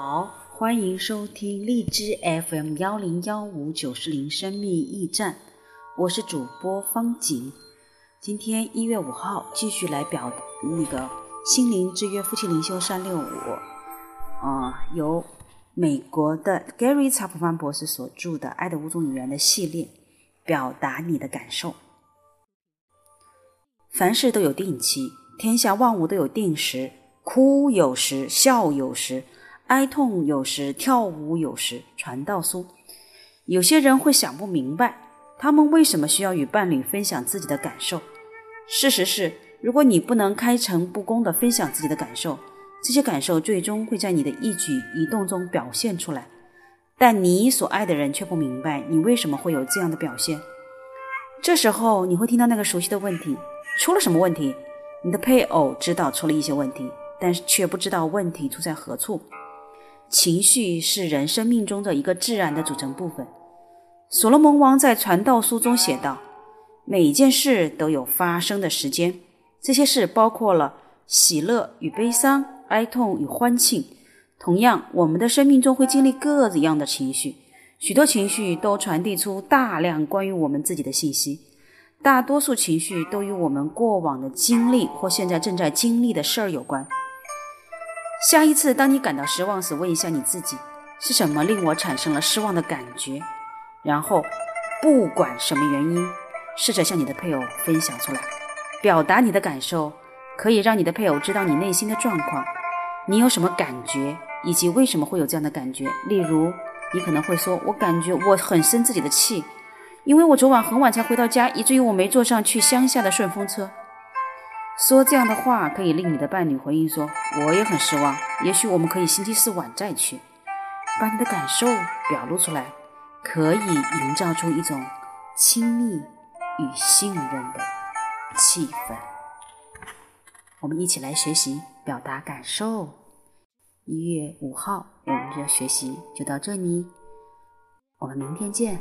好，欢迎收听荔枝 FM 幺零幺五九四零生命驿站，我是主播方景。今天一月五号，继续来表那个心灵之约夫妻灵修三六五，啊，由美国的 Gary 查普曼博士所著的《爱的五种语言》的系列，表达你的感受。凡事都有定期，天下万物都有定时，哭有时，笑有时。哀痛有时，跳舞有时。传道书，有些人会想不明白，他们为什么需要与伴侣分享自己的感受。事实是，如果你不能开诚布公地分享自己的感受，这些感受最终会在你的一举一动中表现出来。但你所爱的人却不明白你为什么会有这样的表现。这时候，你会听到那个熟悉的问题：出了什么问题？你的配偶知道出了一些问题，但是却不知道问题出在何处。情绪是人生命中的一个自然的组成部分。所罗门王在传道书中写道：“每一件事都有发生的时间，这些事包括了喜乐与悲伤、哀痛与欢庆。同样，我们的生命中会经历各样的情绪，许多情绪都传递出大量关于我们自己的信息。大多数情绪都与我们过往的经历或现在正在经历的事儿有关。”下一次，当你感到失望时，问一下你自己：是什么令我产生了失望的感觉？然后，不管什么原因，试着向你的配偶分享出来，表达你的感受，可以让你的配偶知道你内心的状况，你有什么感觉，以及为什么会有这样的感觉。例如，你可能会说：“我感觉我很生自己的气，因为我昨晚很晚才回到家，以至于我没坐上去乡下的顺风车。”说这样的话可以令你的伴侣回应说：“我也很失望。也许我们可以星期四晚再去。”把你的感受表露出来，可以营造出一种亲密与信任的气氛。我们一起来学习表达感受。一月五号，我们的学习就到这里，我们明天见。